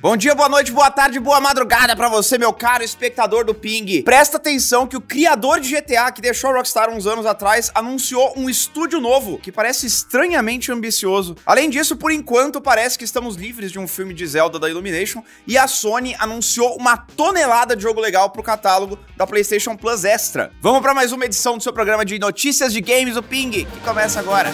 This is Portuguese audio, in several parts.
Bom dia, boa noite, boa tarde, boa madrugada para você, meu caro espectador do Ping. Presta atenção que o criador de GTA, que deixou a Rockstar uns anos atrás, anunciou um estúdio novo que parece estranhamente ambicioso. Além disso, por enquanto, parece que estamos livres de um filme de Zelda da Illumination e a Sony anunciou uma tonelada de jogo legal pro catálogo da PlayStation Plus Extra. Vamos para mais uma edição do seu programa de notícias de games, o Ping, que começa agora.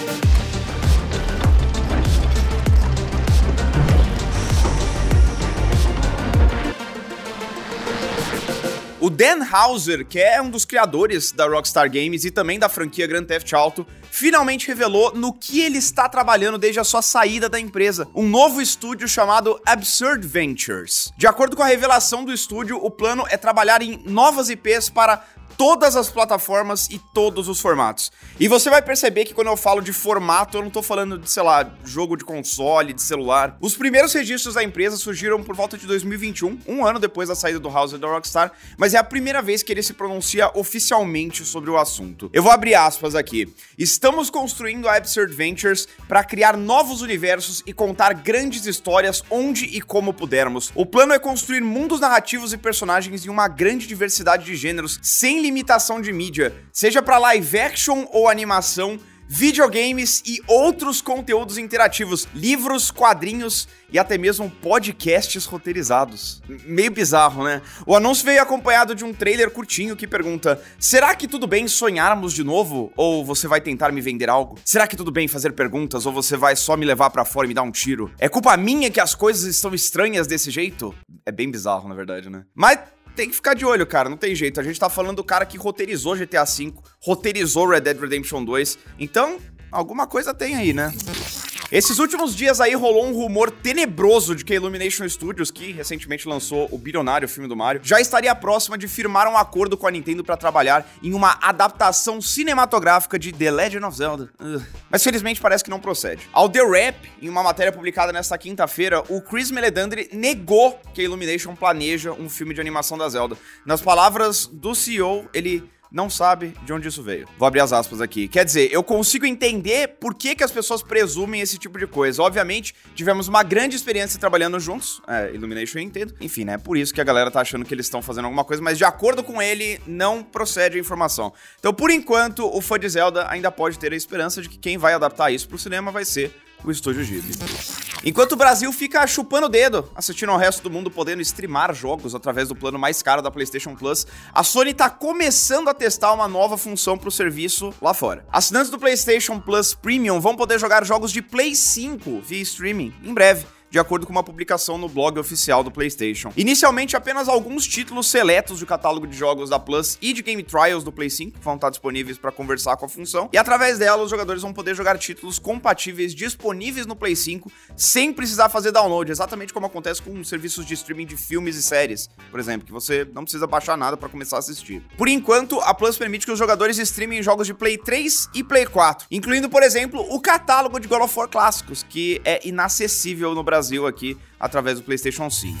O Dan Houser, que é um dos criadores da Rockstar Games e também da franquia Grand Theft Auto, finalmente revelou no que ele está trabalhando desde a sua saída da empresa, um novo estúdio chamado Absurd Ventures. De acordo com a revelação do estúdio, o plano é trabalhar em novas IPs para todas as plataformas e todos os formatos. E você vai perceber que quando eu falo de formato, eu não tô falando de, sei lá, jogo de console, de celular. Os primeiros registros da empresa surgiram por volta de 2021, um ano depois da saída do House da Rockstar, mas é a primeira vez que ele se pronuncia oficialmente sobre o assunto. Eu vou abrir aspas aqui. Estamos construindo a Absurd Ventures para criar novos universos e contar grandes histórias onde e como pudermos. O plano é construir mundos narrativos e personagens em uma grande diversidade de gêneros, sem limitação de mídia, seja para live action ou animação, videogames e outros conteúdos interativos, livros, quadrinhos e até mesmo podcasts roteirizados. Meio bizarro, né? O anúncio veio acompanhado de um trailer curtinho que pergunta: Será que tudo bem sonharmos de novo? Ou você vai tentar me vender algo? Será que tudo bem fazer perguntas? Ou você vai só me levar para fora e me dar um tiro? É culpa minha que as coisas estão estranhas desse jeito? É bem bizarro, na verdade, né? Mas tem que ficar de olho, cara, não tem jeito. A gente tá falando do cara que roteirizou GTA V, roteirizou Red Dead Redemption 2, então alguma coisa tem aí, né? Esses últimos dias aí rolou um rumor tenebroso de que a Illumination Studios, que recentemente lançou o bilionário filme do Mario, já estaria próxima de firmar um acordo com a Nintendo para trabalhar em uma adaptação cinematográfica de The Legend of Zelda. Mas felizmente parece que não procede. Ao The Rap, em uma matéria publicada nesta quinta-feira, o Chris Meledandri negou que a Illumination planeja um filme de animação da Zelda. Nas palavras do CEO, ele não sabe de onde isso veio. Vou abrir as aspas aqui. Quer dizer, eu consigo entender por que, que as pessoas presumem esse tipo de coisa. Obviamente, tivemos uma grande experiência trabalhando juntos. É, Illumination eu entendo. Enfim, né? Por isso que a galera tá achando que eles estão fazendo alguma coisa, mas de acordo com ele, não procede a informação. Então, por enquanto, o fã de Zelda ainda pode ter a esperança de que quem vai adaptar isso pro cinema vai ser o Estúdio Ghibli. Enquanto o Brasil fica chupando o dedo, assistindo ao resto do mundo podendo streamar jogos através do plano mais caro da PlayStation Plus, a Sony tá começando a testar uma nova função pro serviço lá fora. Assinantes do PlayStation Plus Premium vão poder jogar jogos de Play 5 via streaming em breve de acordo com uma publicação no blog oficial do PlayStation. Inicialmente, apenas alguns títulos seletos do catálogo de jogos da Plus e de Game Trials do Play 5 vão estar disponíveis para conversar com a função, e através dela os jogadores vão poder jogar títulos compatíveis disponíveis no Play 5 sem precisar fazer download, exatamente como acontece com serviços de streaming de filmes e séries, por exemplo, que você não precisa baixar nada para começar a assistir. Por enquanto, a Plus permite que os jogadores streamem jogos de Play 3 e Play 4, incluindo, por exemplo, o catálogo de God of War clássicos, que é inacessível no Brasil Brasil aqui através do PlayStation 5.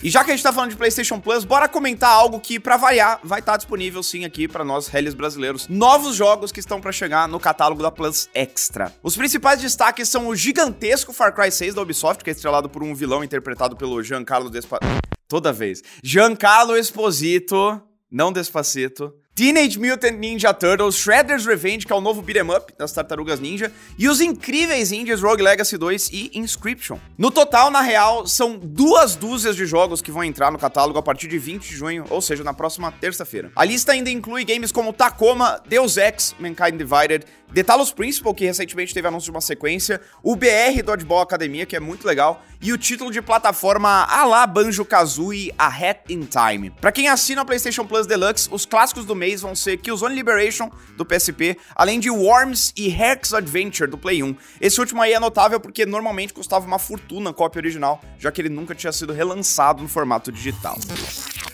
E já que a gente tá falando de PlayStation Plus, bora comentar algo que, para variar, vai estar tá disponível sim aqui para nós, hellis brasileiros. Novos jogos que estão para chegar no catálogo da Plus Extra. Os principais destaques são o gigantesco Far Cry 6 da Ubisoft, que é estrelado por um vilão interpretado pelo Giancarlo Despacito. Toda vez. Giancarlo Esposito, não Despacito. Teenage Mutant Ninja Turtles, Shredder's Revenge, que é o novo beat'em up das Tartarugas Ninja, e os incríveis indies Rogue Legacy 2 e Inscription. No total, na real, são duas dúzias de jogos que vão entrar no catálogo a partir de 20 de junho, ou seja, na próxima terça-feira. A lista ainda inclui games como Tacoma, Deus Ex, Mankind Divided, The Talos Principal, que recentemente teve anúncio de uma sequência, o BR Dodgeball Academia, que é muito legal, e o título de plataforma a la Banjo-Kazooie A Hat in Time. Para quem assina a PlayStation Plus Deluxe, os clássicos do mês vão ser Killzone Liberation, do PSP, além de Worms e Hex Adventure, do Play 1. Esse último aí é notável porque normalmente custava uma fortuna a cópia original, já que ele nunca tinha sido relançado no formato digital.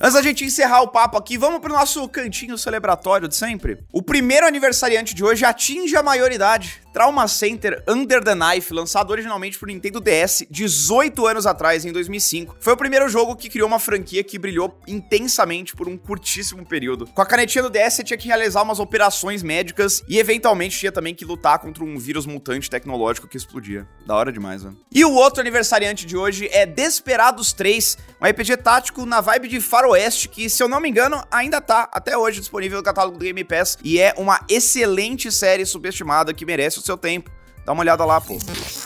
Antes da gente encerrar o papo aqui, vamos pro nosso cantinho celebratório de sempre. O primeiro aniversariante de hoje atinge a maioridade. Trauma Center Under the Knife, lançado originalmente por Nintendo DS 18 anos atrás, em 2005. Foi o primeiro jogo que criou uma franquia que brilhou intensamente por um curtíssimo período. Com a canetinha do DS, você tinha que realizar umas operações médicas e, eventualmente, tinha também que lutar contra um vírus mutante tecnológico que explodia. Da hora demais, velho. E o outro aniversariante de hoje é Desperados 3, um RPG tático na vibe de faroeste que, se eu não me engano, ainda tá até hoje disponível no catálogo do Game Pass e é uma excelente série subestimada que merece seu tempo. Dá uma olhada lá, pô.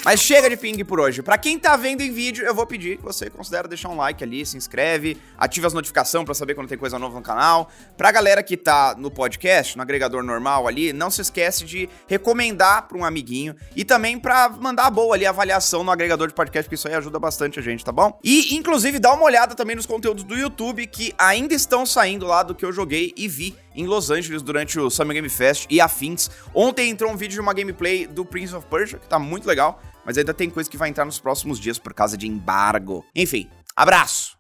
Mas chega de ping por hoje. Para quem tá vendo em vídeo, eu vou pedir que você considere deixar um like ali, se inscreve, ative as notificações para saber quando tem coisa nova no canal. Pra galera que tá no podcast, no agregador normal ali, não se esquece de recomendar para um amiguinho e também para mandar boa ali avaliação no agregador de podcast, porque isso aí ajuda bastante a gente, tá bom? E inclusive dá uma olhada também nos conteúdos do YouTube que ainda estão saindo lá do que eu joguei e vi em Los Angeles durante o Summer Game Fest e afins. Ontem entrou um vídeo de uma gameplay do Prince of Persia, que tá muito legal, mas ainda tem coisa que vai entrar nos próximos dias por causa de embargo. Enfim, abraço!